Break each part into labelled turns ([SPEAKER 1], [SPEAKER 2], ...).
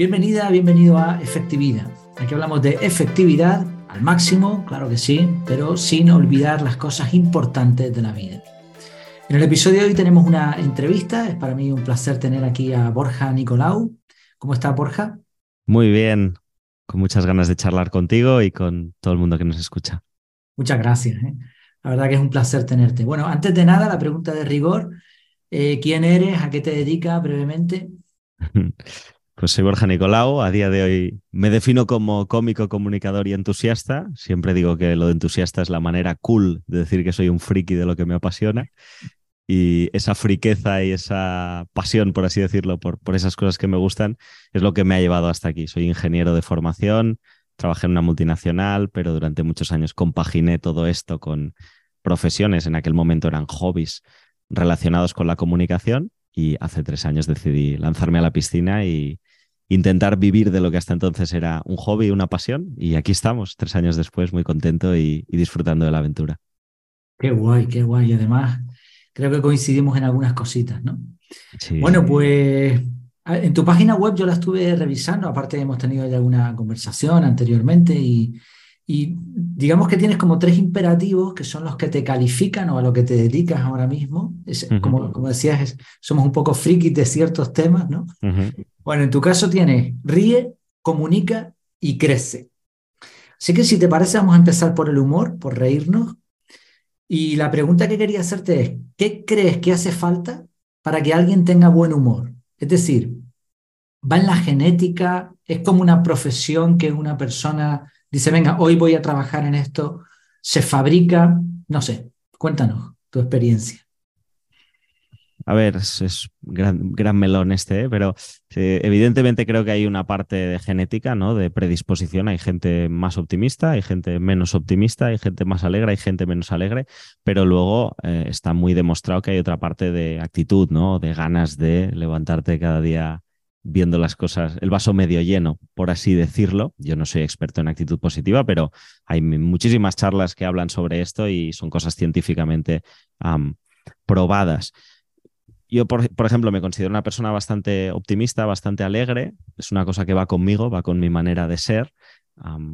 [SPEAKER 1] Bienvenida, bienvenido a Efectividad. Aquí hablamos de efectividad al máximo, claro que sí, pero sin olvidar las cosas importantes de la vida. En el episodio de hoy tenemos una entrevista. Es para mí un placer tener aquí a Borja Nicolau. ¿Cómo está Borja?
[SPEAKER 2] Muy bien, con muchas ganas de charlar contigo y con todo el mundo que nos escucha.
[SPEAKER 1] Muchas gracias. ¿eh? La verdad que es un placer tenerte. Bueno, antes de nada, la pregunta de rigor. Eh, ¿Quién eres? ¿A qué te dedicas brevemente?
[SPEAKER 2] Pues soy Borja Nicolau, a día de hoy me defino como cómico, comunicador y entusiasta. Siempre digo que lo de entusiasta es la manera cool de decir que soy un friki de lo que me apasiona. Y esa friqueza y esa pasión, por así decirlo, por, por esas cosas que me gustan, es lo que me ha llevado hasta aquí. Soy ingeniero de formación, trabajé en una multinacional, pero durante muchos años compaginé todo esto con profesiones, en aquel momento eran hobbies relacionados con la comunicación y hace tres años decidí lanzarme a la piscina y, intentar vivir de lo que hasta entonces era un hobby, una pasión. Y aquí estamos, tres años después, muy contento y, disfrutando de la aventura.
[SPEAKER 1] Qué guay, qué guay. Y además, creo que coincidimos en algunas cositas, ¿no? Bueno, pues en tu página web yo la estuve revisando, aparte hemos tenido ya alguna conversación anteriormente y, y digamos que tienes como tres imperativos que son los que te califican o a lo que te dedicas ahora mismo. como, como, decías, somos un poco frikis de ciertos temas, ¿no? Bueno, en tu caso tienes ríe, comunica y crece. Así que si te parece, vamos a empezar por el humor, por reírnos. Y la pregunta que quería hacerte es, ¿qué crees que hace falta para que alguien tenga buen humor? Es decir, ¿va en la genética? ¿Es como una profesión que una persona dice, venga, hoy voy a trabajar en esto, se fabrica, no sé, cuéntanos tu experiencia.
[SPEAKER 2] A ver, es, gran, melón este, ¿eh? pero evidentemente creo que hay una parte de genética, ¿no? De predisposición. Hay gente más optimista, hay gente menos optimista, hay gente más alegre, hay gente menos alegre, pero luego eh, está muy demostrado que hay otra parte de actitud, ¿no? De ganas de levantarte cada día viendo las cosas, el vaso medio lleno, por así decirlo. Yo no soy experto en actitud positiva, pero hay muchísimas charlas que hablan sobre esto y son cosas científicamente probadas. Yo, por, ejemplo, me considero una persona bastante optimista, bastante alegre. Es una cosa que va conmigo, va con mi manera de ser.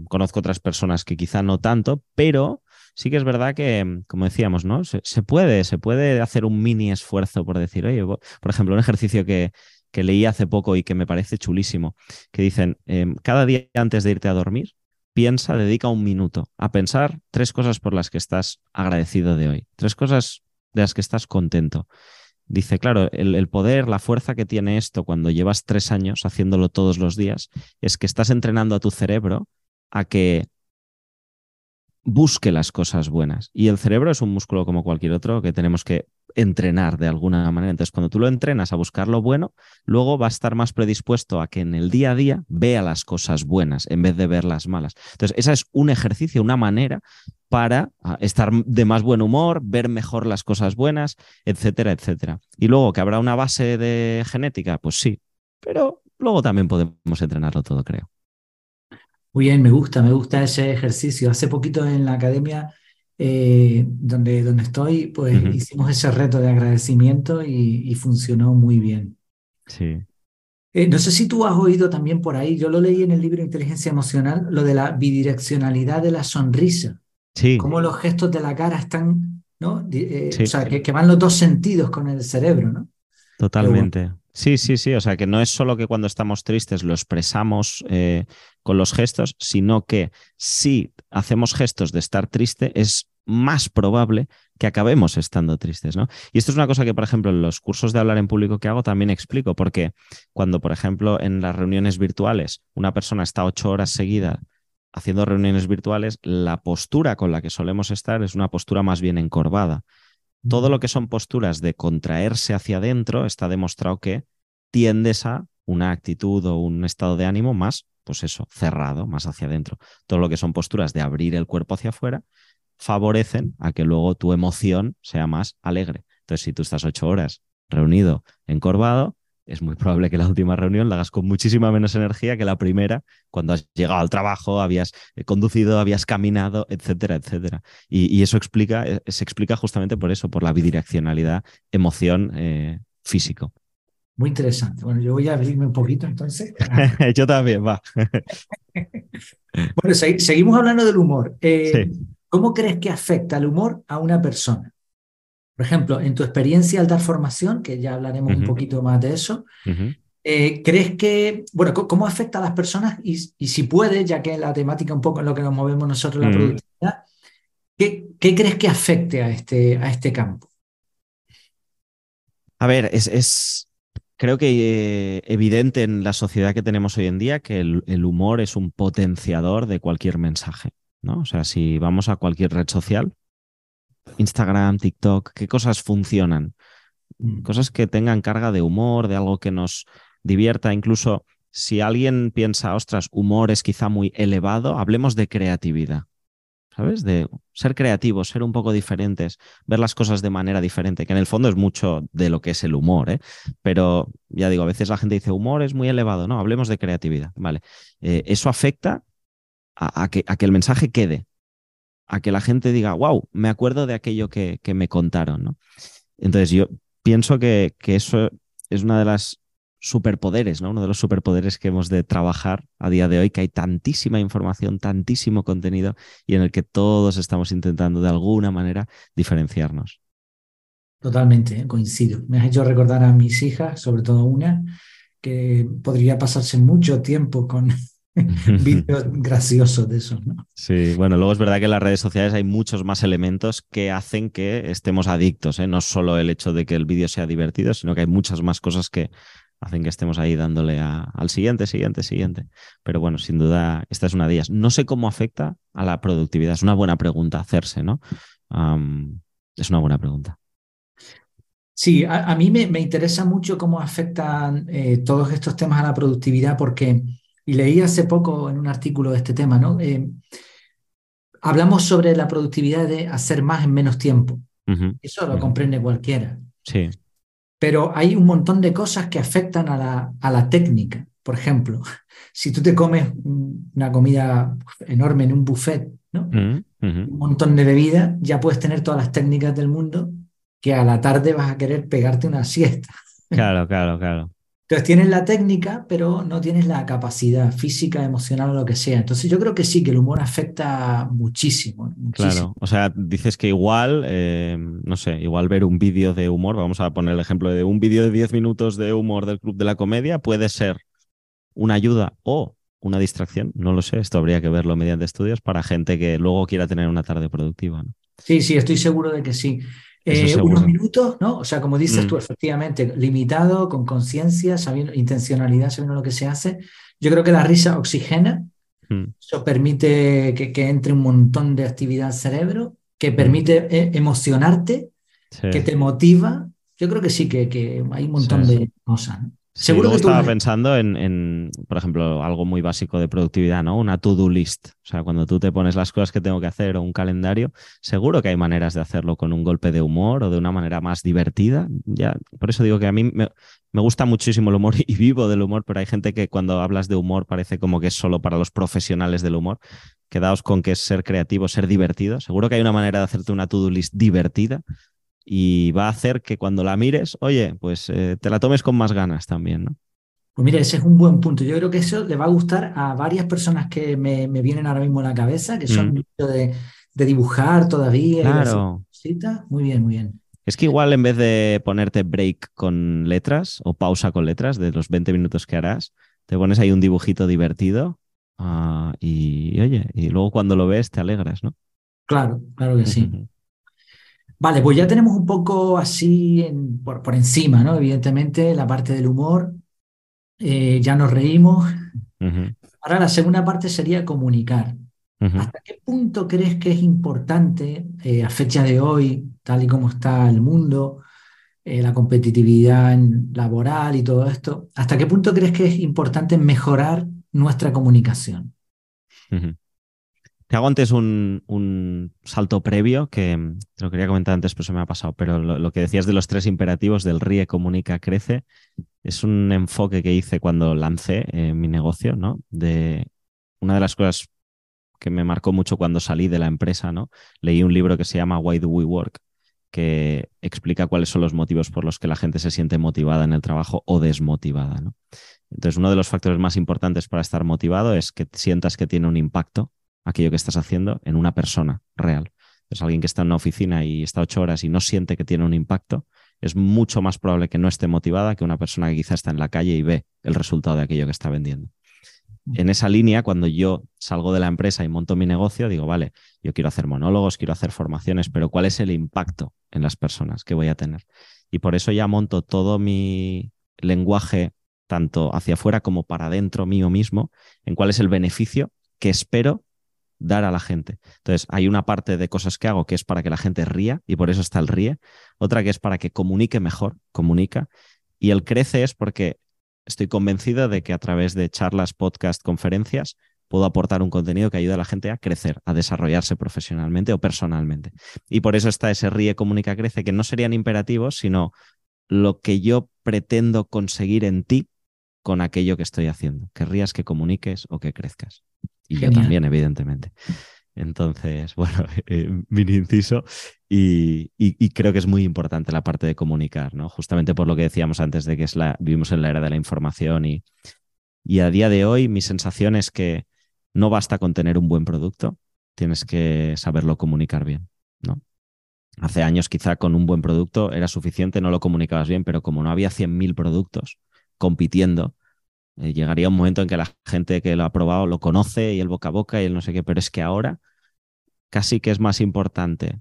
[SPEAKER 2] conozco otras personas que quizá no tanto, pero sí que es verdad que, como decíamos, ¿no? Se, se, puede, se puede hacer un mini esfuerzo por decir, oye, por ejemplo, un ejercicio que, que leí hace poco y que me parece chulísimo, que dicen, em, cada día antes de irte a dormir, piensa, dedica un minuto a pensar tres cosas por las que estás agradecido de hoy, tres cosas de las que estás contento. Dice, claro, el, poder, la fuerza que tiene esto cuando llevas tres años haciéndolo todos los días, es que estás entrenando a tu cerebro a que busque las cosas buenas. Y el cerebro es un músculo como cualquier otro que tenemos que entrenar de alguna manera. Entonces, cuando tú lo entrenas a buscar lo bueno, luego va a estar más predispuesto a que en el día a día vea las cosas buenas en vez de ver las malas. Entonces, esa es un ejercicio, una manera para ah, estar de más buen humor, ver mejor las cosas buenas, etcétera, etcétera. Y luego que habrá una base de genética, pues sí, pero luego también podemos entrenarlo todo, creo.
[SPEAKER 1] Muy bien, me gusta, me gusta ese ejercicio. Hace poquito en la academia eh, donde, donde estoy, pues hicimos ese reto de agradecimiento y, funcionó muy bien.
[SPEAKER 2] Sí.
[SPEAKER 1] Eh, no sé si tú has oído también por ahí, yo lo leí en el libro Inteligencia Emocional, lo de la bidireccionalidad de la sonrisa.
[SPEAKER 2] Sí.
[SPEAKER 1] Cómo los gestos de la cara están, ¿no? Eh, o sea, que, que, van los dos sentidos con el cerebro, ¿no?
[SPEAKER 2] Totalmente. Sí, sí, sí. O sea, que no es solo que cuando estamos tristes lo expresamos eh, con los gestos, sino que si hacemos gestos de estar triste, es más probable que acabemos estando tristes, ¿no? Y esto es una cosa que, por ejemplo, en los cursos de hablar en público que hago también explico, porque cuando, por ejemplo, en las reuniones virtuales una persona está ocho horas seguidas haciendo reuniones virtuales, la postura con la que solemos estar es una postura más bien encorvada todo lo que son posturas de contraerse hacia adentro está demostrado que tiendes a una actitud o un estado de ánimo más, pues eso, cerrado, más hacia adentro. Todo lo que son posturas de abrir el cuerpo hacia afuera favorecen a que luego tu emoción sea más alegre. Entonces, si tú estás ocho horas reunido, encorvado, es muy probable que la última reunión la hagas con muchísima menos energía que la primera, cuando has llegado al trabajo, habías eh, conducido, habías caminado, etcétera, etcétera. Y, eso explica, eh, se explica justamente por eso, por la bidireccionalidad emoción eh, físico.
[SPEAKER 1] Muy interesante. Bueno, yo voy a abrirme un poquito entonces.
[SPEAKER 2] yo también, va.
[SPEAKER 1] bueno, seguimos hablando del humor. Eh, ¿Cómo crees que afecta el humor a una persona? Por ejemplo, en tu experiencia al dar formación, que ya hablaremos un poquito más de eso, eh, ¿crees que, bueno, cómo afecta a las personas y, si puede, ya que la temática un poco en lo que nos movemos nosotros, la productividad, ¿qué, crees que afecte a este, a este campo?
[SPEAKER 2] A ver, es, creo que eh, evidente en la sociedad que tenemos hoy en día que el, humor es un potenciador de cualquier mensaje. ¿no? O sea, si vamos a cualquier red social, Instagram, TikTok, ¿qué cosas funcionan? Mm. Cosas que tengan carga de humor, de algo que nos divierta, incluso si alguien piensa, ostras, humor es quizá muy elevado, hablemos de creatividad. ¿Sabes? De ser creativos, ser un poco diferentes, ver las cosas de manera diferente, que en el fondo es mucho de lo que es el humor, ¿eh? Pero ya digo, a veces la gente dice, humor es muy elevado, no, hablemos de creatividad, ¿vale? Eh, eso afecta a, que, a que el mensaje quede, a que la gente diga, wow, me acuerdo de aquello que, que me contaron, ¿no? Entonces yo pienso que, que, eso es una de las superpoderes, ¿no? Uno de los superpoderes que hemos de trabajar a día de hoy, que hay tantísima información, tantísimo contenido y en el que todos estamos intentando de alguna manera diferenciarnos.
[SPEAKER 1] Totalmente, ¿eh? coincido. Me has hecho recordar a mis hijas, sobre todo una, que podría pasarse mucho tiempo con vídeos graciosos de esos, ¿no?
[SPEAKER 2] Sí, bueno, luego es verdad que en las redes sociales hay muchos más elementos que hacen que estemos adictos, ¿eh? No solo el hecho de que el vídeo sea divertido, sino que hay muchas más cosas que hacen que estemos ahí dándole al siguiente, siguiente, siguiente. Pero bueno, sin duda, esta es una de ellas. No sé cómo afecta a la productividad. Es una buena pregunta hacerse, ¿no? es una buena pregunta.
[SPEAKER 1] Sí, a, mí me, interesa mucho cómo afectan eh, todos estos temas a la productividad porque, y leí hace poco en un artículo de este tema, ¿no? Eh, hablamos sobre la productividad de hacer más en menos tiempo. Eso lo comprende cualquiera.
[SPEAKER 2] Sí.
[SPEAKER 1] Pero hay un montón de cosas que afectan a la, a la técnica. Por ejemplo, si tú te comes una comida enorme en un buffet, ¿no? Mm, un montón de bebida, ya puedes tener todas las técnicas del mundo que a la tarde vas a querer pegarte una siesta.
[SPEAKER 2] Claro, claro, claro.
[SPEAKER 1] Entonces tienes la técnica, pero no tienes la capacidad física, emocional o lo que sea. Entonces yo creo que sí, que el humor afecta muchísimo.
[SPEAKER 2] Claro, o sea, dices que igual, eh, no sé, igual ver un vídeo de humor, vamos a poner el ejemplo de un vídeo de 10 minutos de humor del Club de la Comedia, puede ser una ayuda o una distracción, no lo sé, esto habría que verlo mediante estudios para gente que luego quiera tener una tarde productiva.
[SPEAKER 1] Sí, sí, estoy seguro de que sí. Eh, unos minutos, ¿no? O sea, como dices mm. tú, efectivamente, limitado, con conciencia, sabiendo, intencionalidad, sabiendo lo que se hace. Yo creo que la risa oxigena, mm. eso permite que, entre un montón de actividad al cerebro, que mm. permite eh, emocionarte, que te motiva. Yo creo que sí, que, que hay un montón de cosas. ¿no?
[SPEAKER 2] Seguro que estaba pensando en, por ejemplo, algo muy básico de productividad, ¿no? Una to-do list. O sea, cuando tú te pones las cosas que tengo que hacer o un calendario, seguro que hay maneras de hacerlo con un golpe de humor o de una manera más divertida. Ya, por eso digo que a mí me, gusta muchísimo el humor y vivo del humor, pero hay gente que cuando hablas de humor parece como que es solo para los profesionales del humor. Quedaos con que es ser creativo, ser divertido. Seguro que hay una manera de hacerte una to-do list divertida y va a hacer que cuando la mires, oye, pues eh, te la tomes con más ganas también, ¿no?
[SPEAKER 1] Pues mira, ese es un buen punto. Yo creo que eso le va a gustar a varias personas que me, vienen ahora mismo a la cabeza, que son mm. de, de, dibujar todavía.
[SPEAKER 2] Claro.
[SPEAKER 1] muy bien, muy bien.
[SPEAKER 2] Es que igual en vez de ponerte break con letras o pausa con letras de los 20 minutos que harás, te pones ahí un dibujito divertido ah, y, oye, y luego cuando lo ves te alegras, ¿no?
[SPEAKER 1] Claro, claro que sí. Vale, pues ya tenemos un poco así por, encima, ¿no? Evidentemente, la parte del humor, eh, ya nos reímos. Ahora la segunda parte sería comunicar. ¿Hasta qué punto crees que es importante eh, a fecha de hoy, tal y como está el mundo, eh, la competitividad laboral y todo esto, ¿hasta qué punto crees que es importante mejorar nuestra comunicación?
[SPEAKER 2] Te hago antes un, salto previo que mm, te lo quería comentar antes, pero se me ha pasado. Pero lo, que decías de los tres imperativos del RIE, comunica, crece, es un enfoque que hice cuando lancé eh, mi negocio, ¿no? De una de las cosas que me marcó mucho cuando salí de la empresa, ¿no? Leí un libro que se llama Why Do We Work? que explica cuáles son los motivos por los que la gente se siente motivada en el trabajo o desmotivada. ¿no? Entonces, uno de los factores más importantes para estar motivado es que sientas que tiene un impacto aquello que estás haciendo en una persona real. Es alguien que está en una oficina y está ocho horas y no siente que tiene un impacto, es mucho más probable que no esté motivada que una persona que quizá está en la calle y ve el resultado de aquello que está vendiendo. En esa línea, cuando yo salgo de la empresa y monto mi negocio, digo, vale, yo quiero hacer monólogos, quiero hacer formaciones, pero ¿cuál es el impacto en las personas que voy a tener? Y por eso ya monto todo mi lenguaje, tanto hacia afuera como para adentro mío mismo, en cuál es el beneficio que espero dar a la gente. Entonces, hay una parte de cosas que hago que es para que la gente ría y por eso está el ríe, otra que es para que comunique mejor, comunica, y el crece es porque estoy convencido de que a través de charlas, podcast, conferencias, puedo aportar un contenido que ayude a la gente a crecer, a desarrollarse profesionalmente o personalmente. Y por eso está ese ríe, comunica, crece, que no serían imperativos, sino lo que yo pretendo conseguir en ti con aquello que estoy haciendo. Que rías, que comuniques o que crezcas. Y yo también, evidentemente. Entonces, bueno, eh, mini inciso. Y, creo que es muy importante la parte de comunicar, ¿no? Justamente por lo que decíamos antes de que es la, vivimos en la era de la información y, y a día de hoy mi sensación es que no basta con tener un buen producto, tienes que saberlo comunicar bien, ¿no? Hace años quizá con un buen producto era suficiente, no lo comunicabas bien, pero como no había 100.000 productos compitiendo, eh, llegaría un momento en que la gente que lo ha probado lo conoce y el boca a boca y el no sé qué, pero es que ahora casi que es más importante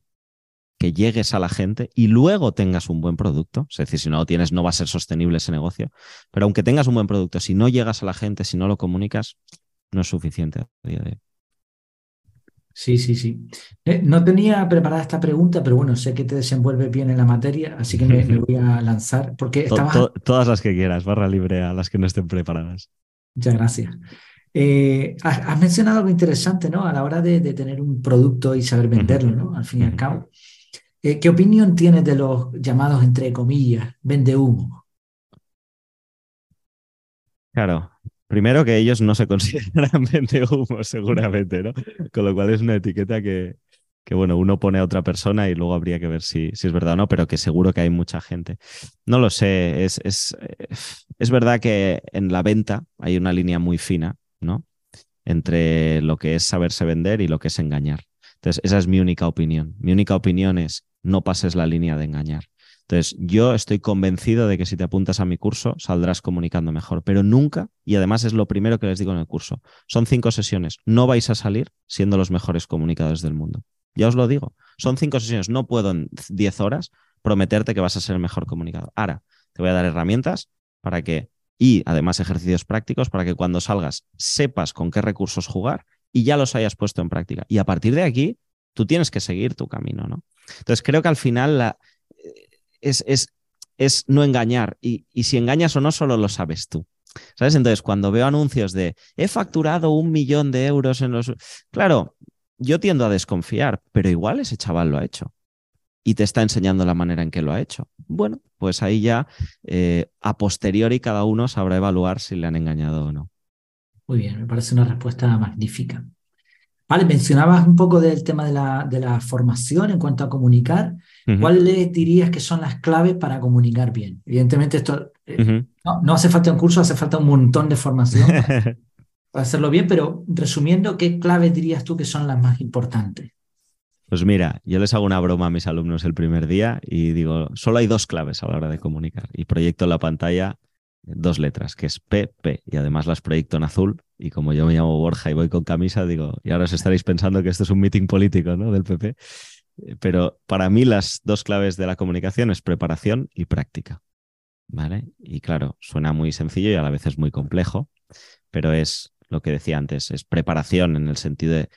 [SPEAKER 2] que llegues a la gente y luego tengas un buen producto. Es decir, si no lo tienes, no va a ser sostenible ese negocio. Pero aunque tengas un buen producto, si no llegas a la gente, si no lo comunicas, no es suficiente a día de hoy.
[SPEAKER 1] Sí, sí, sí. Eh, no tenía preparada esta pregunta, pero bueno, sé que te desenvuelves bien en la materia, así que me, voy a lanzar. Porque
[SPEAKER 2] todas las que quieras, barra libre a las que no estén preparadas.
[SPEAKER 1] Muchas gracias. Eh, has, mencionado algo interesante, ¿no? A la hora de, tener un producto y saber venderlo, ¿no? Al fin y al cabo. Eh, ¿Qué opinión tienes de los llamados, entre comillas, vende humo?
[SPEAKER 2] Claro, Primero que ellos no se consideran humo, seguramente, ¿no? Con lo cual es una etiqueta que, que, bueno, uno pone a otra persona y luego habría que ver si, si es verdad o no, pero que seguro que hay mucha gente. No lo sé, es, es, es verdad que en la venta hay una línea muy fina, ¿no? Entre lo que es saberse vender y lo que es engañar. Entonces, esa es mi única opinión. Mi única opinión es no pases la línea de engañar. Entonces, yo estoy convencido de que si te apuntas a mi curso, saldrás comunicando mejor, pero nunca, y además es lo primero que les digo en el curso, son cinco sesiones, no vais a salir siendo los mejores comunicadores del mundo. Ya os lo digo, son cinco sesiones, no puedo en diez horas prometerte que vas a ser el mejor comunicador. Ahora, te voy a dar herramientas para que, y además ejercicios prácticos, para que cuando salgas sepas con qué recursos jugar y ya los hayas puesto en práctica. Y a partir de aquí, tú tienes que seguir tu camino, ¿no? Entonces, creo que al final la, es, es, no engañar. Y, si engañas o no, solo lo sabes tú. ¿Sabes? Entonces, cuando veo anuncios de he facturado un millón de euros en los. Claro, yo tiendo a desconfiar, pero igual ese chaval lo ha hecho y te está enseñando la manera en que lo ha hecho. Bueno, pues ahí ya eh, a posteriori cada uno sabrá evaluar si le han engañado o no.
[SPEAKER 1] Muy bien, me parece una respuesta magnífica. Vale, mencionabas un poco del tema de la, de la formación en cuanto a comunicar. ¿Cuáles dirías que son las claves para comunicar bien? Evidentemente, esto eh, no, hace falta un curso, hace falta un montón de formación para, hacerlo bien, pero resumiendo, ¿qué claves dirías tú que son las más importantes?
[SPEAKER 2] Pues mira, yo les hago una broma a mis alumnos el primer día y digo, solo hay dos claves a la hora de comunicar. Y proyecto en la pantalla dos letras, que es PP, y además las proyecto en azul. Y como yo me llamo Borja y voy con camisa, digo, y ahora os estaréis pensando que esto es un meeting político, ¿no? Del PP. Eh, pero para mí las dos claves de la comunicación es preparación y práctica. ¿Vale? Y claro, suena muy sencillo y a la vez es muy complejo, pero es lo que decía antes, es preparación en el sentido de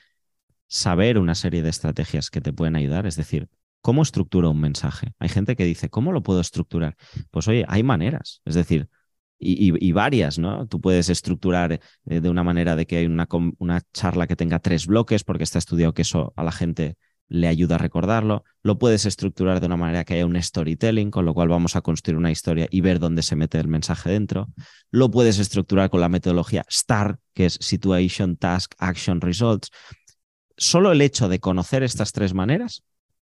[SPEAKER 2] saber una serie de estrategias que te pueden ayudar, es decir, ¿cómo estructuro un mensaje? Hay gente que dice, ¿cómo lo puedo estructurar? Pues oye, hay maneras, es decir, y, varias, ¿no? Tú puedes estructurar eh, de una manera de que hay una, una charla que tenga tres bloques, porque está estudiado que eso a la gente le ayuda a recordarlo. Lo puedes estructurar de una manera que haya un storytelling, con lo cual vamos a construir una historia y ver dónde se mete el mensaje dentro. Lo puedes estructurar con la metodología STAR, que es Situation, Task, Action, Results. Solo el hecho de conocer estas tres maneras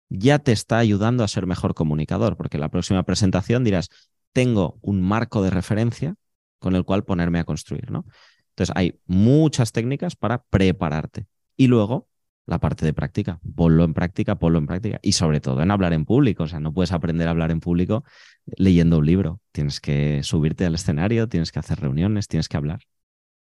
[SPEAKER 2] ya te está ayudando a ser mejor comunicador, porque la próxima presentación dirás, tengo un marco de referencia con el cual ponerme a construir, ¿no? Entonces hay muchas técnicas para prepararte. Y luego la parte de práctica, ponlo en práctica, ponlo en práctica. Y sobre todo en hablar en público. O sea, no puedes aprender a hablar en público leyendo un libro. Tienes que subirte al escenario, tienes que hacer reuniones, tienes que hablar.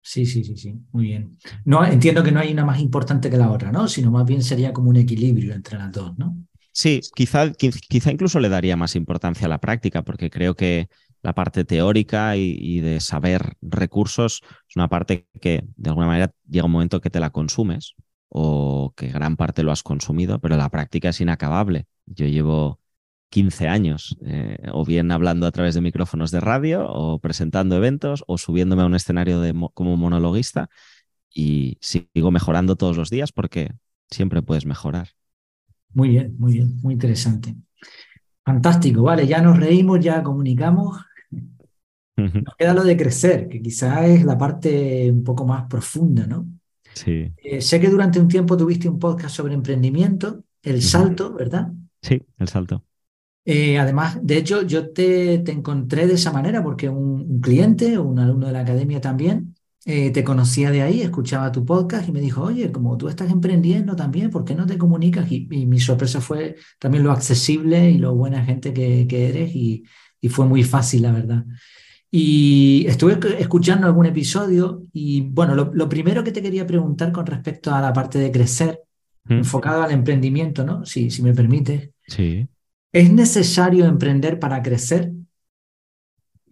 [SPEAKER 1] Sí, sí, sí, sí, muy bien. No, entiendo que no hay una más importante que la otra, ¿no? Sino más bien sería como un equilibrio entre las dos, ¿no?
[SPEAKER 2] Sí, quizá, quizá incluso le daría más importancia a la práctica, porque creo que la parte teórica y, de saber recursos es una parte que de alguna manera llega un momento que te la consumes o que gran parte lo has consumido, pero la práctica es inacabable. Yo llevo 15 años, eh, o bien hablando a través de micrófonos de radio, o presentando eventos, o subiéndome a un escenario de, como monologuista, y sigo mejorando todos los días porque siempre puedes mejorar.
[SPEAKER 1] Muy bien, muy bien, muy interesante. Fantástico, vale, ya nos reímos, ya comunicamos. Nos queda lo de crecer, que quizás es la parte un poco más profunda, ¿no?
[SPEAKER 2] Sí.
[SPEAKER 1] Eh, sé que durante un tiempo tuviste un podcast sobre emprendimiento, El Salto, ¿verdad?
[SPEAKER 2] Sí, El Salto.
[SPEAKER 1] Eh, además, de hecho, yo te, te, encontré de esa manera porque un, cliente, un alumno de la academia también, eh, te conocía de ahí, escuchaba tu podcast y me dijo, oye, como tú estás emprendiendo también, ¿por qué no te comunicas? Y, mi sorpresa fue también lo accesible y lo buena gente que, que eres y, y fue muy fácil, la verdad. Y estuve escuchando algún episodio y bueno, lo, primero que te quería preguntar con respecto a la parte de crecer, mm. enfocado al emprendimiento, ¿no? Si, si me permite.
[SPEAKER 2] Sí.
[SPEAKER 1] ¿Es necesario emprender para crecer?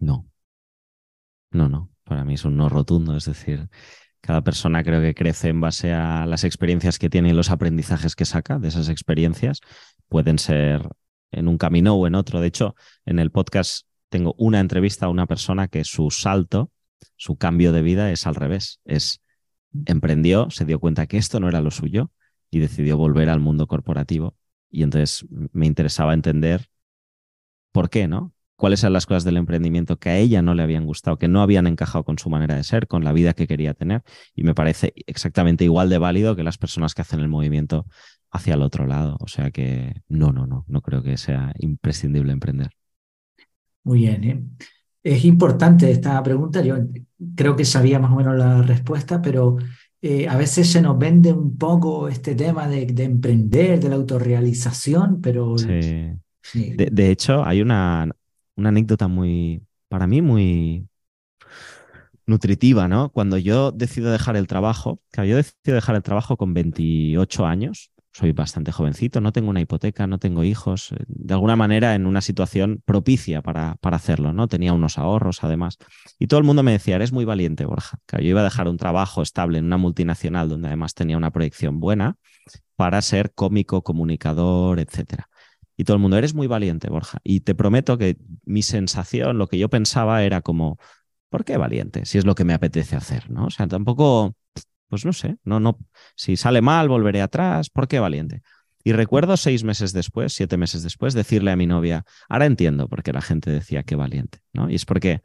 [SPEAKER 2] No. No, no. Para mí es un no rotundo. Es decir, cada persona creo que crece en base a las experiencias que tiene y los aprendizajes que saca de esas experiencias. Pueden ser en un camino o en otro. De hecho, en el podcast tengo una entrevista a una persona que su salto, su cambio de vida es al revés. Es emprendió, se dio cuenta que esto no era lo suyo y decidió volver al mundo corporativo. Y entonces me interesaba entender por qué, ¿no? Cuáles eran las cosas del emprendimiento que a ella no le habían gustado, que no habían encajado con su manera de ser, con la vida que quería tener. Y me parece exactamente igual de válido que las personas que hacen el movimiento hacia el otro lado. O sea que no, no, no, no creo que sea imprescindible emprender.
[SPEAKER 1] Muy bien. ¿eh? Es importante esta pregunta. Yo creo que sabía más o menos la respuesta, pero eh, a veces se nos vende un poco este tema de, emprender, de la autorrealización, pero...
[SPEAKER 2] Sí. De, hecho, hay una, una anécdota muy, para mí, muy nutritiva, ¿no? Cuando yo decido dejar el trabajo, que yo decido dejar el trabajo con 28 años, soy bastante jovencito, no tengo una hipoteca, no tengo hijos, eh, de alguna manera en una situación propicia para, para hacerlo, ¿no? Tenía unos ahorros además. Y todo el mundo me decía, eres muy valiente, Borja, que yo iba a dejar un trabajo estable en una multinacional donde además tenía una proyección buena para ser cómico, comunicador, etcétera. Y todo el mundo, eres muy valiente, Borja. Y te prometo que mi sensación, lo que yo pensaba era como, ¿por qué valiente? Si es lo que me apetece hacer, ¿no? O sea, tampoco pues no sé, no, no, si sale mal, volveré atrás, ¿por qué valiente? Y recuerdo seis meses después, siete meses después, decirle a mi novia, ahora entiendo por qué la gente decía que valiente, ¿no? Y es porque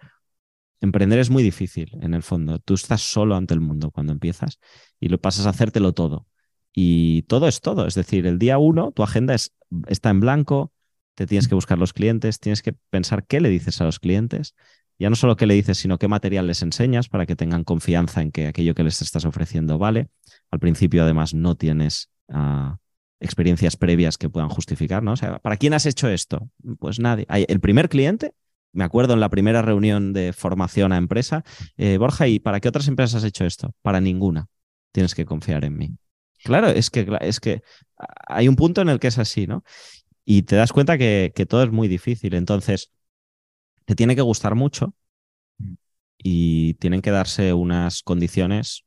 [SPEAKER 2] emprender es muy difícil, en el fondo. Tú estás solo ante el mundo cuando empiezas y lo pasas a hacértelo todo. Y todo es todo, es decir, el día uno tu agenda es, está en blanco, te tienes que buscar los clientes, tienes que pensar qué le dices a los clientes, ya no solo qué le dices, sino qué material les enseñas para que tengan confianza en que aquello que les estás ofreciendo vale. Al principio, además, no tienes ah, experiencias previas que puedan justificar, ¿no? O sea, ¿para quién has hecho esto? Pues nadie. El primer cliente, me acuerdo en la primera reunión de formación a empresa, eh, Borja, ¿y para qué otras empresas has hecho esto? Para ninguna. Tienes que confiar en mí. Claro, es que, es que hay un punto en el que es así, ¿no? Y te das cuenta que, que todo es muy difícil. Entonces, te tiene que gustar mucho mm. y tienen que darse unas condiciones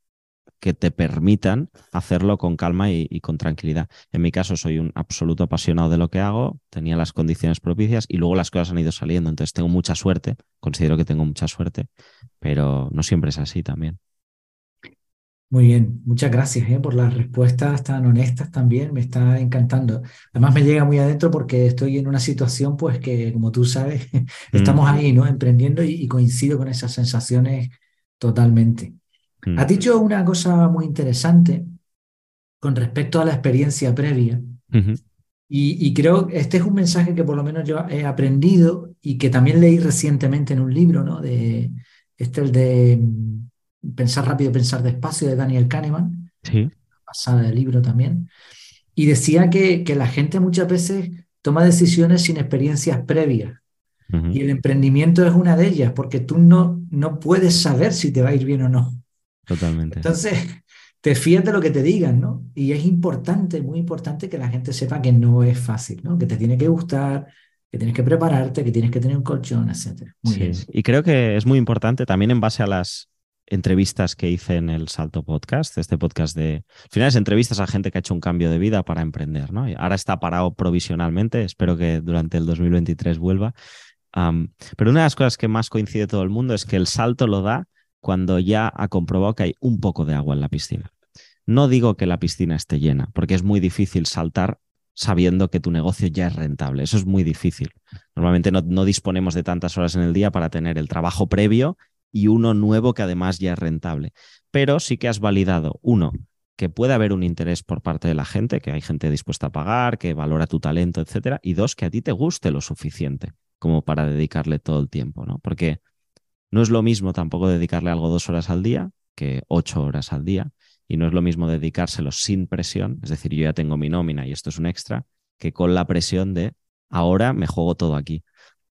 [SPEAKER 2] que te permitan hacerlo con calma y, con tranquilidad. En mi caso, soy un absoluto apasionado de lo que hago, tenía las condiciones propicias y luego las cosas han ido saliendo. Entonces tengo mucha suerte, considero que tengo mucha suerte, pero no siempre es así también.
[SPEAKER 1] Muy bien, muchas gracias eh, por las respuestas tan honestas también, me está encantando. Además me llega muy adentro porque estoy en una situación pues que como tú sabes, estamos mm. ahí, ¿no? Emprendiendo y, coincido con esas sensaciones totalmente. Mm. Has dicho una cosa muy interesante con respecto a la experiencia previa Y, creo que este es un mensaje que por lo menos yo he aprendido y que también leí recientemente en un libro, ¿no? De, este el de mm, Pensar rápido, pensar despacio de Daniel Kahneman.
[SPEAKER 2] Sí.
[SPEAKER 1] Pasada del libro también. Y decía que, que la gente muchas veces toma decisiones sin experiencias previas. Y el emprendimiento es una de ellas, porque tú no, no puedes saber si te va a ir bien o no.
[SPEAKER 2] Totalmente.
[SPEAKER 1] Entonces, te fías de lo que te digan, ¿no? Y es importante, muy importante que la gente sepa que no es fácil, ¿no? Que te tiene que gustar, que tienes que prepararte, que tienes que tener un colchón, etc.
[SPEAKER 2] Muy bien. Y creo que es muy importante también en base a las entrevistas que hice en el Salto Podcast, este podcast de... Al final entrevistas a gente que ha hecho un cambio de vida para emprender, ¿no? Y ahora está parado provisionalmente, espero que durante el 2023 vuelva. pero una de las cosas que más coincide todo el mundo es que el salto lo da cuando ya ha comprobado que hay un poco de agua en la piscina. No digo que la piscina esté llena, porque es muy difícil saltar sabiendo que tu negocio ya es rentable. Eso es muy difícil. Normalmente no, disponemos de tantas horas en el día para tener el trabajo previo y uno nuevo que además ya es rentable. Pero sí que has validado, uno, que puede haber un interés por parte de la gente, que hay gente dispuesta a pagar, que valora tu talento, etcétera, y dos, que a ti te guste lo suficiente como para dedicarle todo el tiempo, ¿no? Porque no es lo mismo tampoco dedicarle algo dos horas al día que ocho horas al día. Y no es lo mismo dedicárselo sin presión, es decir, yo ya tengo mi nómina y esto es un extra, que con la presión de ahora me juego todo aquí.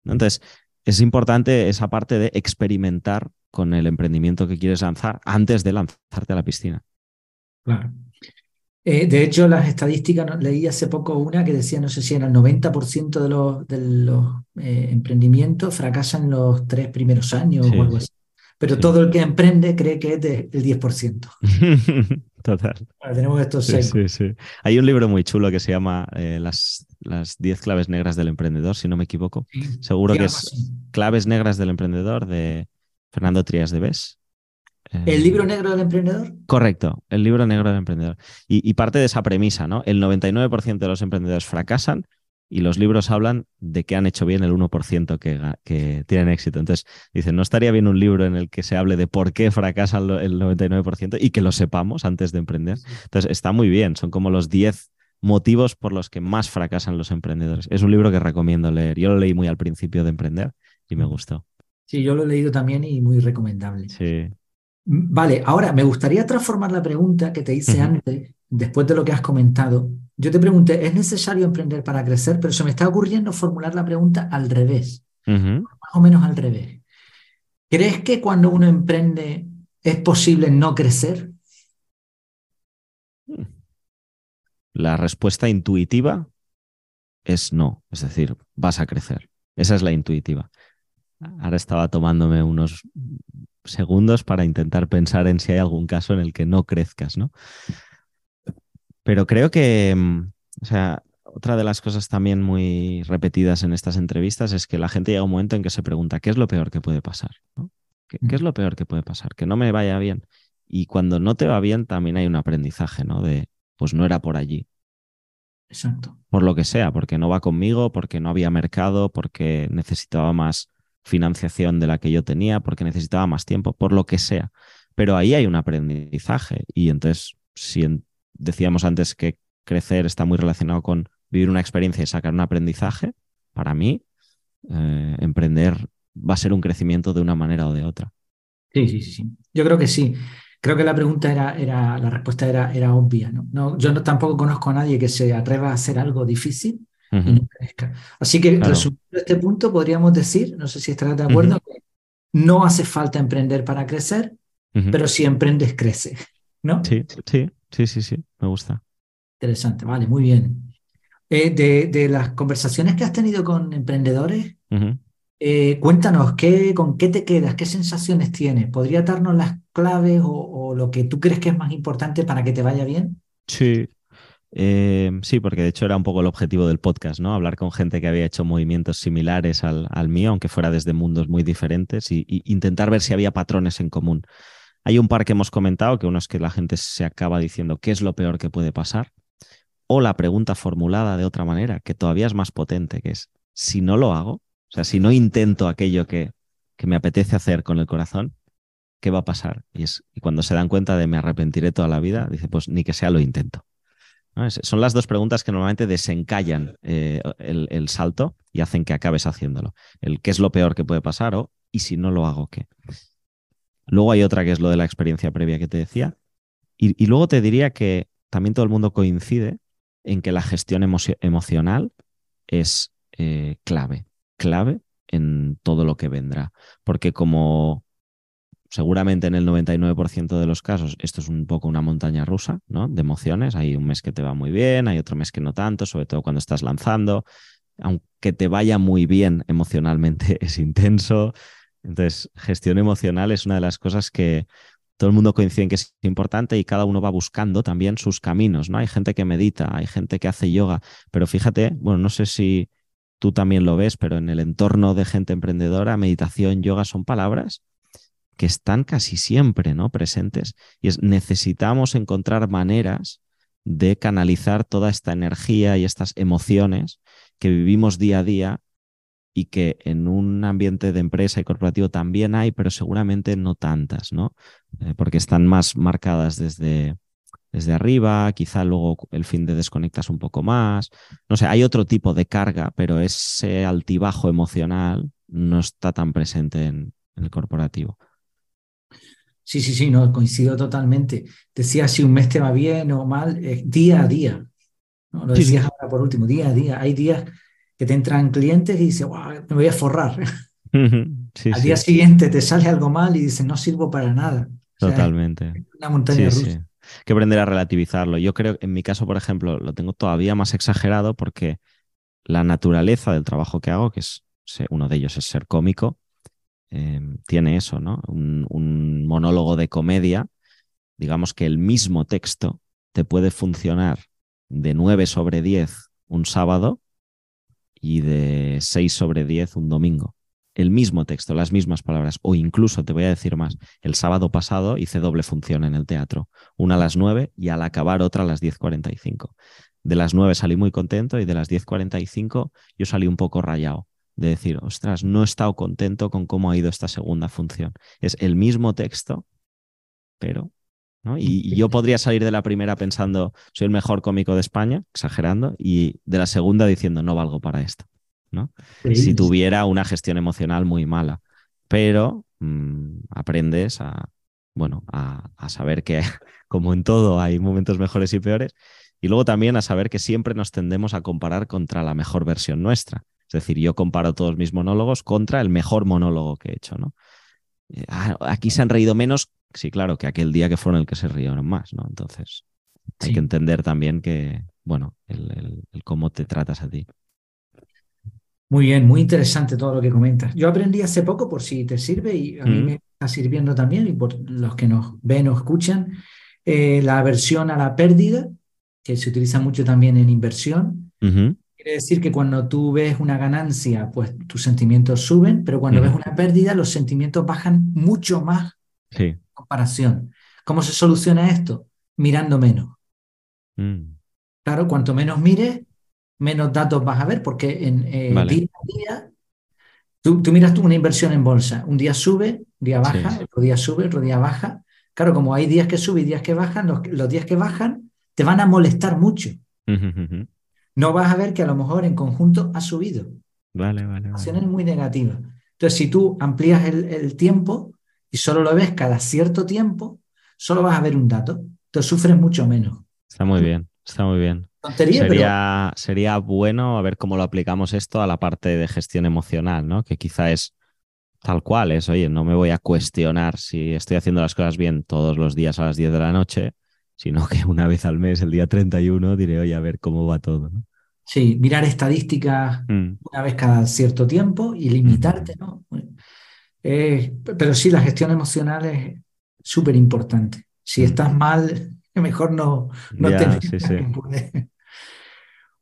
[SPEAKER 2] Entonces, es importante esa parte de experimentar con el emprendimiento que quieres lanzar antes de lanzarte a la piscina.
[SPEAKER 1] Claro. Eh, de hecho, las estadísticas, leí hace poco una que decía, no sé si era el 90% de los, de los eh, emprendimientos fracasan los tres primeros años o algo así. Pero todo el que emprende cree que es del 10%.
[SPEAKER 2] Total.
[SPEAKER 1] tenemos estos seis.
[SPEAKER 2] Sí, sí, Hay un libro muy chulo que se llama eh, Las, las 10 claves negras del emprendedor, si no me equivoco. Seguro que es Claves negras del emprendedor de Fernando Trias de Bes.
[SPEAKER 1] ¿El eh, libro negro del emprendedor?
[SPEAKER 2] Correcto, el libro negro del emprendedor. Y, parte de esa premisa, ¿no? El 99% de los emprendedores fracasan y los libros hablan de que han hecho bien el 1% que, que tienen éxito. Entonces, dicen, ¿no estaría bien un libro en el que se hable de por qué fracasan el 99% y que lo sepamos antes de emprender? Entonces, está muy bien, son como los 10 motivos por los que más fracasan los emprendedores. Es un libro que recomiendo leer. Yo lo leí muy al principio de emprender y me gustó.
[SPEAKER 1] Sí, yo lo he leído también y muy recomendable.
[SPEAKER 2] Sí.
[SPEAKER 1] Vale, ahora me gustaría transformar la pregunta que te hice antes, después de lo que has comentado. Yo te pregunté, ¿es necesario emprender para crecer? Pero se me está ocurriendo formular la pregunta al revés, más o menos al revés. ¿Crees que cuando uno emprende es posible no crecer?
[SPEAKER 2] La respuesta intuitiva es no, es decir, vas a crecer. Esa es la intuitiva. Ahora estaba tomándome unos segundos para intentar pensar en si hay algún caso en el que no crezcas, ¿no? Pero creo que, mm, o sea, otra de las cosas también muy repetidas en estas entrevistas es que la gente llega a un momento en que se pregunta, ¿qué es lo peor que puede pasar? ¿Qué, es lo peor que puede pasar? Que no me vaya bien. Y cuando no te va bien, también hay un aprendizaje, ¿no? De, pues no era por allí.
[SPEAKER 1] Exacto.
[SPEAKER 2] Por lo que sea, porque no va conmigo, porque no había mercado, porque necesitaba más financiación de la que yo tenía, porque necesitaba más tiempo, por lo que sea. Pero ahí hay un aprendizaje y entonces, si decíamos antes que crecer está muy relacionado con vivir una experiencia y sacar un aprendizaje, para mí, eh, emprender va a ser un crecimiento de una manera o de otra.
[SPEAKER 1] Sí, sí, sí. Yo creo que sí. Creo que la pregunta era, era la respuesta era, era obvia. ¿no? No, yo no, tampoco conozco a nadie que se atreva a hacer algo difícil Así que resumiendo este punto, podríamos decir, no sé si estarás de acuerdo, que no hace falta emprender para crecer, pero si emprendes, crece. ¿No?
[SPEAKER 2] Sí, sí, sí, sí, sí, me gusta.
[SPEAKER 1] Interesante, vale, muy bien. Eh, de, las conversaciones que has tenido con emprendedores, eh, cuéntanos, ¿qué, ¿con qué te quedas? ¿Qué sensaciones tienes? ¿Podría darnos las claves o, o, lo que tú crees que es más importante para que te vaya bien?
[SPEAKER 2] Sí, eh, sí, porque de hecho era un poco el objetivo del podcast, ¿no? Hablar con gente que había hecho movimientos similares al, mío, aunque fuera desde mundos muy diferentes, y, intentar ver si había patrones en común. Hay un par que hemos comentado, que uno es que la gente se acaba diciendo qué es lo peor que puede pasar, o la pregunta formulada de otra manera, que todavía es más potente, que es, si no lo hago, o sea, si no intento aquello que, que me apetece hacer con el corazón, ¿qué va a pasar? Y, es, cuando se dan cuenta de me arrepentiré toda la vida, dice, pues ni que sea lo intento. Son las dos preguntas que normalmente desencallan eh, el, salto y hacen que acabes haciéndolo. El qué es lo peor que puede pasar o y si no lo hago, ¿qué? Luego hay otra que es lo de la experiencia previa que te decía. Y, luego te diría que también todo el mundo coincide en que la gestión emocional es eh, clave, clave en todo lo que vendrá. Porque como seguramente en el 99% de los casos esto es un poco una montaña rusa, ¿no? De emociones. Hay un mes que te va muy bien, hay otro mes que no tanto, sobre todo cuando estás lanzando. Aunque te vaya muy bien emocionalmente, es intenso. Entonces, gestión emocional es una de las cosas que todo el mundo coincide en que es importante y cada uno va buscando también sus caminos, ¿no? Hay gente que medita, hay gente que hace yoga, pero fíjate, bueno, no sé si tú también lo ves, pero en el entorno de gente emprendedora, meditación, yoga son palabras que están casi siempre ¿no? presentes. Y es, necesitamos encontrar maneras de canalizar toda esta energía y estas emociones que vivimos día a día y que en un ambiente de empresa y corporativo también hay, pero seguramente no tantas, ¿no? Eh, porque están más marcadas desde, desde arriba, quizá luego el fin de desconectas un poco más. No sé, hay otro tipo de carga, pero ese altibajo emocional no está tan presente en el corporativo.
[SPEAKER 1] Sí, sí, sí, no, coincido totalmente. Decía si un mes te va bien o mal, día a día. ¿no? Lo decías ahora por último, día a día. Hay días que te entran clientes y dices, wow, me voy a forrar. Al día siguiente te sale algo mal y dices, no sirvo para nada.
[SPEAKER 2] Totalmente.
[SPEAKER 1] una montaña rusa.
[SPEAKER 2] que aprender a relativizarlo. Yo creo, en mi caso, por ejemplo, lo tengo todavía más exagerado porque la naturaleza del trabajo que hago, que es uno de ellos es ser cómico, Em, tiene eso, ¿no? Un, monólogo de comedia, digamos que el mismo texto te puede funcionar de 9 sobre 10 un sábado y de 6 sobre 10 un domingo. El mismo texto, las mismas palabras, o incluso te voy a decir más, el sábado pasado hice doble función en el teatro, una a las 9 y al acabar otra a las 10.45. De las 9 salí muy contento y de las 10.45 yo salí un poco rayado de decir, ostras, no he estado contento con cómo ha ido esta segunda función. Es el mismo texto, pero... ¿no? Y, yo podría salir de la primera pensando, soy el mejor cómico de España, exagerando, y de la segunda diciendo, no valgo para esto. ¿no? Si tuviera una gestión emocional muy mala. Pero mm, aprendes a, bueno, a, a saber que, como en todo, hay momentos mejores y peores. Y luego también a saber que siempre nos tendemos a comparar contra la mejor versión nuestra. Es decir, yo comparo todos mis monólogos contra el mejor monólogo que he hecho, ¿no? Eh, ah, aquí se han reído menos, sí, claro, que aquel día que fueron el que se rieron más, ¿no? Entonces, hay que entender también que, bueno, el, cómo te tratas a ti.
[SPEAKER 1] Muy bien, muy interesante todo lo que comentas. Yo aprendí hace poco, por si te sirve, y a mí me está sirviendo también, y por los que nos ven o escuchan, eh, la aversión a la pérdida, que se utiliza mucho también en inversión. Quiere decir que cuando tú ves una ganancia, pues tus sentimientos suben, pero cuando ves una pérdida, los sentimientos bajan mucho más comparación. ¿Cómo se soluciona esto? Mirando menos. Mm. Claro, cuanto menos mires, menos datos vas a ver, porque en eh, día a día, tú, miras tú una inversión en bolsa, un día sube, un día baja, otro día sube, otro día baja. Claro, como hay días que suben y días que bajan, los, días que bajan te van a molestar mucho no vas a ver que a lo mejor en conjunto ha subido.
[SPEAKER 2] Vale, vale. vale.
[SPEAKER 1] es muy negativa. Entonces, si tú amplías el, tiempo y solo lo ves cada cierto tiempo, solo vas a ver un dato. Entonces sufres mucho menos.
[SPEAKER 2] Está muy bien, está muy bien. sería, sería bueno a ver cómo lo aplicamos esto a la parte de gestión emocional, ¿no? Que quizá es tal cual, es, oye, no me voy a cuestionar si estoy haciendo las cosas bien todos los días a las 10 de la noche, sino que una vez al mes, el día 31, diré, oye, a ver cómo va todo. ¿no?
[SPEAKER 1] Sí, mirar estadísticas mm. una vez cada cierto tiempo y limitarte, ¿no? Eh, pero sí, la gestión emocional es súper importante. Si mm. estás mal, mejor no, no sí, sí.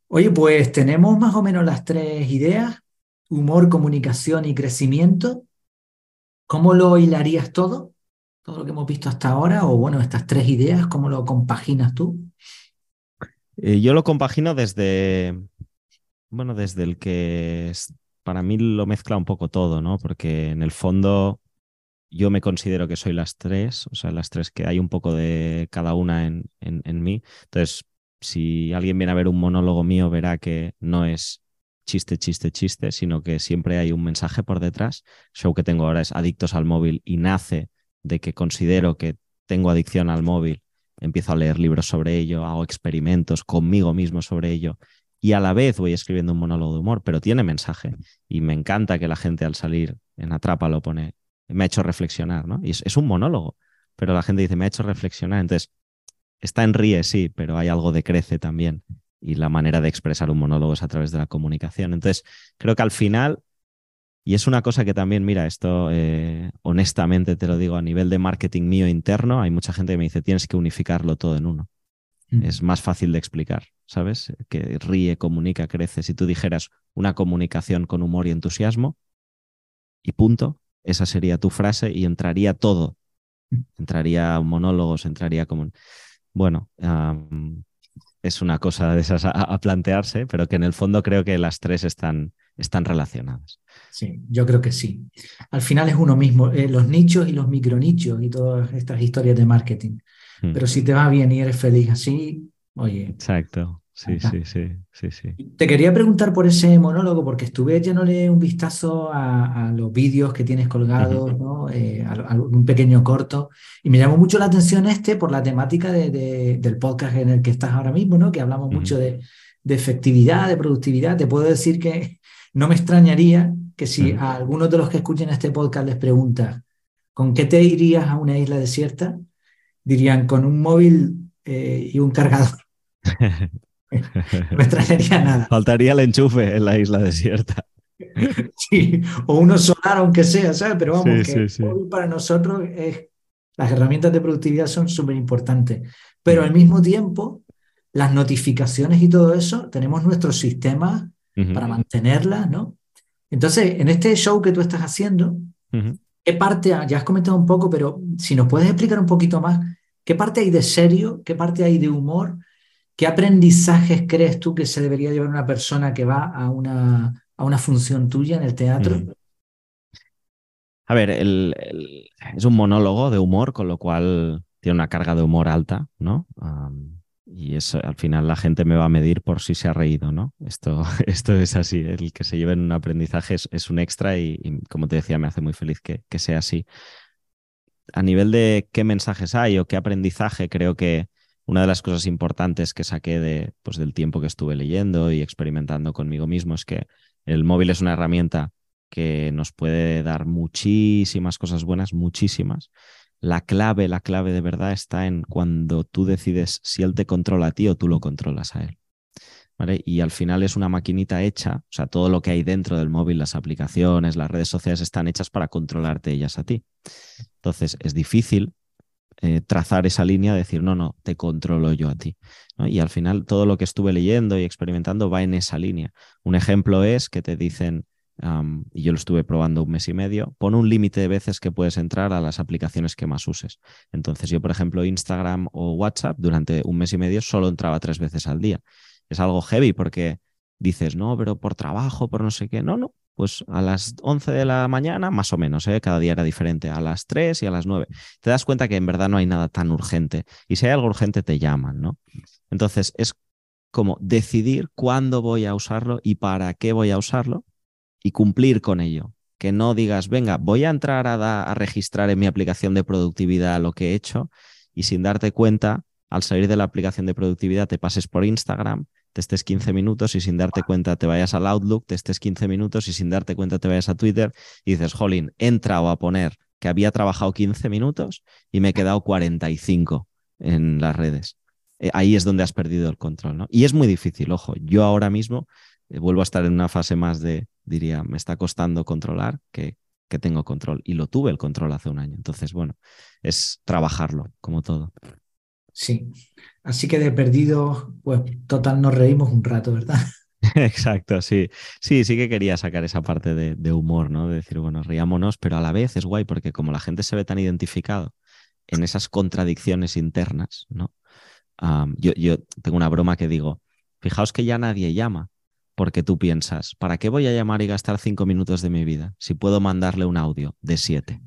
[SPEAKER 1] Oye, pues tenemos más o menos las tres ideas, humor, comunicación y crecimiento. ¿Cómo lo hilarías todo? todo lo que hemos visto hasta ahora? O bueno, estas tres ideas, ¿cómo lo compaginas tú?
[SPEAKER 2] Eh, yo lo compagino desde, bueno, desde el que para mí lo mezcla un poco todo, ¿no? Porque en el fondo yo me considero que soy las tres, o sea, las tres que hay un poco de cada una en, en, mí. Entonces, si alguien viene a ver un monólogo mío, verá que no es chiste, chiste, chiste, sino que siempre hay un mensaje por detrás. El show que tengo ahora es Adictos al móvil y nace de que considero que tengo adicción al móvil, empiezo a leer libros sobre ello, hago experimentos conmigo mismo sobre ello y a la vez voy escribiendo un monólogo de humor, pero tiene mensaje y me encanta que la gente al salir en Atrapa lo pone, me ha hecho reflexionar, ¿no? Es, un monólogo, pero la gente dice, me ha hecho reflexionar, entonces está en ríe, sí, pero hay algo de crece también y la manera de expresar un monólogo es a través de la comunicación. Entonces, creo que al final, y es una cosa que también, mira, esto eh, honestamente te lo digo a nivel de marketing mío interno, hay mucha gente que me dice, tienes que unificarlo todo en uno. Mm. Es más fácil de explicar, ¿sabes? Que ríe, comunica, crece. Si tú dijeras una comunicación con humor y entusiasmo, y punto, esa sería tu frase y entraría todo. Mm. Entraría monólogos, entraría como... Bueno, es una cosa de esas a, plantearse, pero que en el fondo creo que las tres están, están relacionadas.
[SPEAKER 1] Sí, yo creo que sí. Al final es uno mismo, eh, los nichos y los micronichos y todas estas historias de marketing. Hmm. Pero si te va bien y eres feliz así, oye.
[SPEAKER 2] Exacto. Sí, sí, sí, sí, sí.
[SPEAKER 1] Te quería preguntar por ese monólogo, porque estuve echándole un vistazo a, los vídeos que tienes colgados, ¿no? Eh, a, un pequeño corto, y me llamó mucho la atención este por la temática de, del podcast en el que estás ahora mismo, ¿no? Que hablamos mucho de, de, efectividad, de productividad. Te puedo decir que no me extrañaría que si a algunos de los que escuchen este podcast les preguntas, ¿con qué te irías a una isla desierta? Dirían, con un móvil eh, y un cargador. no extrañaría nada.
[SPEAKER 2] Faltaría el enchufe en la isla desierta.
[SPEAKER 1] Sí, o uno solar, aunque sea, ¿sabes? Pero vamos, que para nosotros es, las herramientas de productividad son súper importantes. Pero al mismo tiempo, las notificaciones y todo eso, tenemos nuestros sistemas para mantenerlas, ¿no? Entonces, en este show que tú estás haciendo, ¿qué parte, ya has comentado un poco, pero si nos puedes explicar un poquito más, ¿qué parte hay de serio? ¿Qué parte hay de humor? ¿Qué aprendizajes crees tú que se debería llevar una persona que va a una, a una función tuya en el teatro?
[SPEAKER 2] A ver, es un monólogo de humor, con lo cual tiene una carga de humor alta, ¿no? y eso, al final la gente me va a medir por si se ha reído, ¿no? Esto, esto es así, el que se lleve en un aprendizaje es, un extra y, como te decía, me hace muy feliz que sea así. A nivel de qué mensajes hay o qué aprendizaje, creo que una de las cosas importantes que saqué de, pues, del tiempo que estuve leyendo y experimentando conmigo mismo es que el móvil es una herramienta que nos puede dar muchísimas cosas buenas, muchísimas. La clave, la clave de verdad está en cuando tú decides si él te controla a ti o tú lo controlas a él. Y al final es una maquinita hecha, o sea, todo lo que hay dentro del móvil, las aplicaciones, las redes sociales están hechas para controlarte ellas a ti. Entonces es difícil eh, trazar esa línea, decir, no, no, te controlo yo a ti. Y al final todo lo que estuve leyendo y experimentando va en esa línea. Un ejemplo es que te dicen, y yo lo estuve probando un mes y medio, pon un límite de veces que puedes entrar a las aplicaciones que más uses. Entonces yo, por ejemplo, Instagram o WhatsApp durante un mes y medio solo entraba tres veces al día. Es algo heavy porque dices, no, pero por trabajo, por no sé qué. No, no, pues a las 11 de la mañana, más o menos, ¿eh? cada día era diferente, a las 3 y a las 9. Te das cuenta que en verdad no hay nada tan urgente y si hay algo urgente te llaman, ¿no? Entonces es como decidir cuándo voy a usarlo y para qué voy a usarlo y cumplir con ello. Que no digas, venga, voy a entrar a, a registrar en mi aplicación de productividad lo que he hecho y sin darte cuenta, al salir de la aplicación de productividad te pases por Instagram te estés 15 minutos y sin darte cuenta te vayas al Outlook, te estés 15 minutos y sin darte cuenta te vayas a Twitter y dices, jolín, he entrado a poner que había trabajado 15 minutos y me he quedado 45 en las redes. Eh, ahí es donde has perdido el control, ¿no? Y es muy difícil, ojo, yo ahora mismo eh, vuelvo a estar en una fase más de, diría, me está costando controlar que, que tengo control. Y lo tuve el control hace un año. Entonces, bueno, es trabajarlo, como todo.
[SPEAKER 1] Sí, así que de perdido, pues total nos reímos un rato, ¿verdad?
[SPEAKER 2] Exacto, sí. Sí, sí que quería sacar esa parte de, humor, ¿no? De decir, bueno, riámonos, pero a la vez es guay porque como la gente se ve tan identificado en esas contradicciones internas, ¿no? yo, yo tengo una broma que digo, fijaos que ya nadie llama porque tú piensas, ¿para qué voy a llamar y gastar cinco minutos de mi vida si puedo mandarle un audio de siete?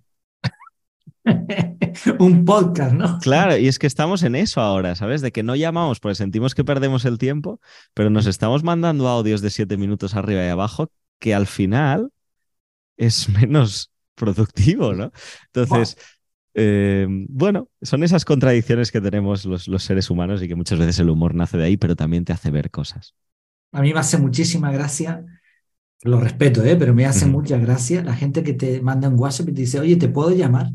[SPEAKER 1] Un podcast, ¿no?
[SPEAKER 2] Claro, y es que estamos en eso ahora, ¿sabes? De que no llamamos porque sentimos que perdemos el tiempo, pero nos estamos mandando audios de siete minutos arriba y abajo que al final es menos productivo, ¿no? Entonces, eh, bueno, son esas contradicciones que tenemos los, los, seres humanos y que muchas veces el humor nace de ahí, pero también te hace ver cosas.
[SPEAKER 1] A mí me hace muchísima gracia, lo respeto, ¿eh? pero me hace mucha gracia la gente que te manda un WhatsApp y te dice, oye, ¿te puedo llamar?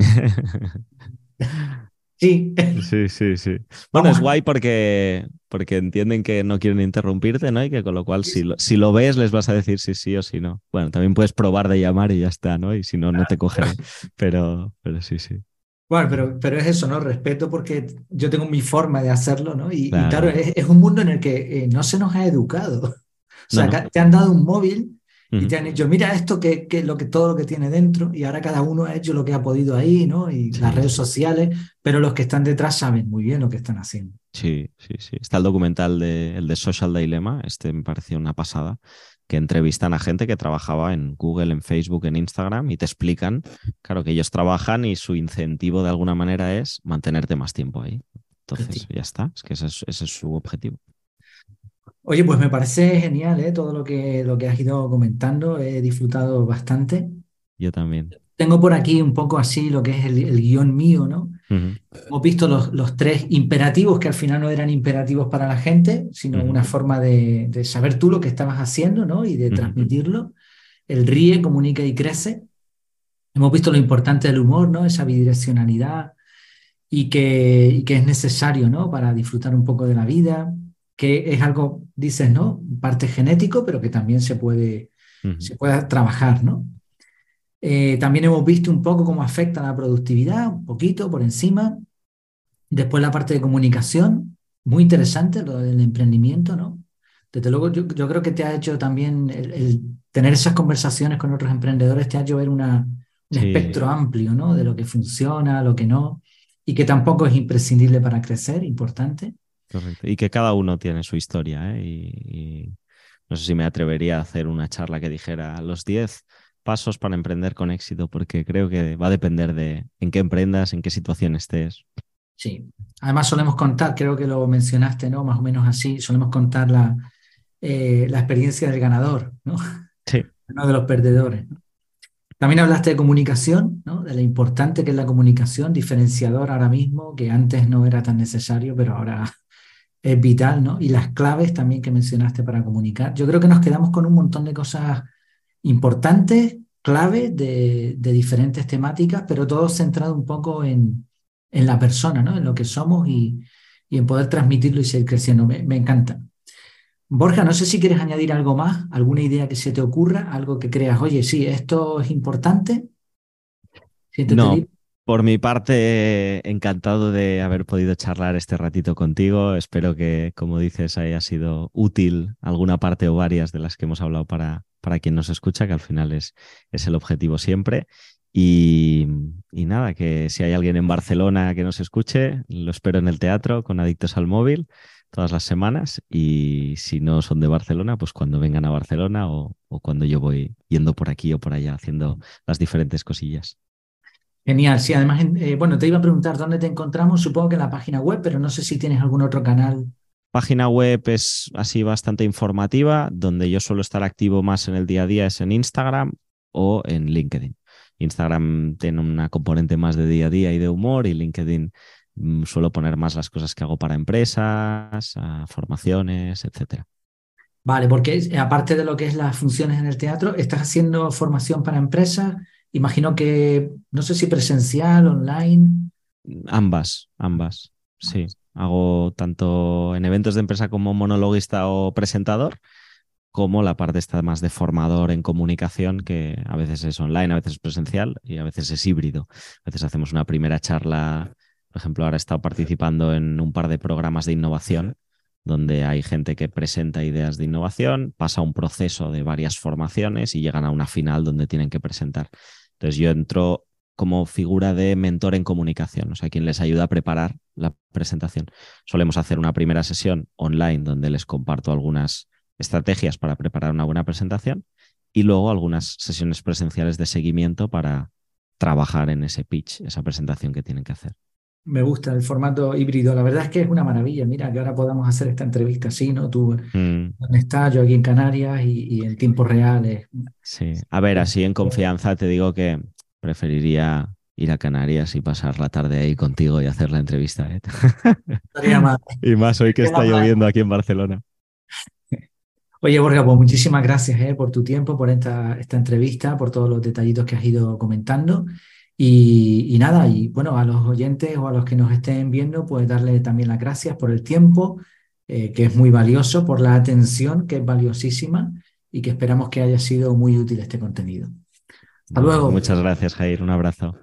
[SPEAKER 1] Sí.
[SPEAKER 2] Sí, sí, sí. Bueno, es guay porque, porque entienden que no quieren interrumpirte, ¿no? Y que con lo cual, si lo, si lo ves, les vas a decir si sí o si no. Bueno, también puedes probar de llamar y ya está, ¿no? Y si no, no te cogeré. Pero, pero sí, sí.
[SPEAKER 1] Bueno, pero, pero es eso, ¿no? Respeto porque yo tengo mi forma de hacerlo, ¿no? Y claro, es, un mundo en el que eh, no se nos ha educado. O sea, te han dado un móvil y te han dicho, mira esto que, que, lo que todo lo que tiene dentro y ahora cada uno ha hecho lo que ha podido ahí, ¿no? Y las redes sociales, pero los que están detrás saben muy bien lo que están haciendo.
[SPEAKER 2] Sí, sí, sí. Está el documental de, el de Social Dilemma, este me pareció una pasada, que entrevistan a gente que trabajaba en Google, en Facebook, en Instagram y te explican, claro, que ellos trabajan y su incentivo de alguna manera es mantenerte más tiempo ahí. Entonces, ya está, es que ese es, ese es su objetivo.
[SPEAKER 1] Oye, pues me parece genial ¿eh? todo lo que, lo que has ido comentando, he disfrutado bastante.
[SPEAKER 2] Yo también.
[SPEAKER 1] Tengo por aquí un poco así lo que es el, guion mío, ¿no? Hemos visto los, los, tres imperativos que al final no eran imperativos para la gente, sino una forma de, de, saber tú lo que estabas haciendo, ¿no? Y de transmitirlo. El ríe, comunica y crece. Hemos visto lo importante del humor, ¿no? Esa bidireccionalidad y que, y que es necesario, ¿no? Para disfrutar un poco de la vida que es algo, dices, ¿no? Parte genético, pero que también se puede, se puede trabajar, ¿no? Eh, también hemos visto un poco cómo afecta la productividad, un poquito por encima. Después la parte de comunicación, muy interesante, lo del emprendimiento, ¿no? Desde luego, yo, creo que te ha hecho también el, tener esas conversaciones con otros emprendedores, te ha hecho ver una, un espectro amplio, ¿no? De lo que funciona, lo que no, y que tampoco es imprescindible para crecer, importante.
[SPEAKER 2] Y que cada uno tiene su historia. ¿eh? Y, no sé si me atrevería a hacer una charla que dijera los 10 pasos para emprender con éxito, porque creo que va a depender de en qué emprendas, en qué situación estés.
[SPEAKER 1] Sí, además solemos contar, creo que lo mencionaste, ¿no? Más o menos así, solemos contar la, eh, la experiencia del ganador, ¿no?
[SPEAKER 2] Sí.
[SPEAKER 1] No de los perdedores. También hablaste de comunicación, ¿no? de lo importante que es la comunicación, diferenciador ahora mismo, que antes no era tan necesario, pero ahora es vital, ¿no? Y las claves también que mencionaste para comunicar. Yo creo que nos quedamos con un montón de cosas importantes, claves de, diferentes temáticas, pero todo centrado un poco en, en, la persona, ¿no? En lo que somos y, y en poder transmitirlo y seguir creciendo. Me, me, encanta. Borja, no sé si quieres añadir algo más, alguna idea que se te ocurra, algo que creas, oye, sí, esto es importante.
[SPEAKER 2] no, por mi parte, encantado de haber podido charlar este ratito contigo. Espero que, como dices, haya sido útil alguna parte o varias de las que hemos hablado para, para quien nos escucha, que al final es, es el objetivo siempre. Y, nada, que si hay alguien en Barcelona que nos escuche, lo espero en el teatro con Adictos al Móvil todas las semanas. Y si no son de Barcelona, pues cuando vengan a Barcelona o, o cuando yo voy yendo por aquí o por allá haciendo las diferentes cosillas.
[SPEAKER 1] Genial, sí, además, eh, bueno, te iba a preguntar dónde te encontramos, supongo que en la página web, pero no sé si tienes algún otro canal.
[SPEAKER 2] Página web es así bastante informativa, donde yo suelo estar activo más en el día a día es en Instagram o en LinkedIn. Instagram tiene una componente más de día a día y de humor y LinkedIn mm, suelo poner más las cosas que hago para empresas, formaciones, etcétera.
[SPEAKER 1] Vale, porque aparte de lo que es las funciones en el teatro, ¿estás haciendo formación para empresas? Imagino que, no sé si presencial, online.
[SPEAKER 2] Ambas, ambas, sí. Hago tanto en eventos de empresa como monologuista o presentador, como la parte está más de formador en comunicación, que a veces es online, a veces es presencial y a veces es híbrido. A veces hacemos una primera charla, por ejemplo, ahora he estado participando en un par de programas de innovación donde hay gente que presenta ideas de innovación, pasa un proceso de varias formaciones y llegan a una final donde tienen que presentar. Entonces yo entro como figura de mentor en comunicación, o sea, quien les ayuda a preparar la presentación. Solemos hacer una primera sesión online donde les comparto algunas estrategias para preparar una buena presentación y luego algunas sesiones presenciales de seguimiento para trabajar en ese pitch, esa presentación que tienen que hacer.
[SPEAKER 1] Me gusta el formato híbrido. La verdad es que es una maravilla. Mira, que ahora podamos hacer esta entrevista así, ¿no? Tú, mm. ¿dónde estás? Yo aquí en Canarias y, en tiempo real. Es...
[SPEAKER 2] Sí. A ver, así en confianza te digo que preferiría ir a Canarias y pasar la tarde ahí contigo y hacer la entrevista. ¿eh? y más hoy que está lloviendo aquí en Barcelona.
[SPEAKER 1] Oye, Borja, pues muchísimas gracias ¿eh? por tu tiempo, por esta, esta entrevista, por todos los detallitos que has ido comentando. Y, nada, y bueno, a los oyentes o a los que nos estén viendo, pues darle también las gracias por el tiempo, eh, que es muy valioso, por la atención, que es valiosísima, y que esperamos que haya sido muy útil este contenido. Hasta luego.
[SPEAKER 2] Muchas gracias, Jair. Un abrazo.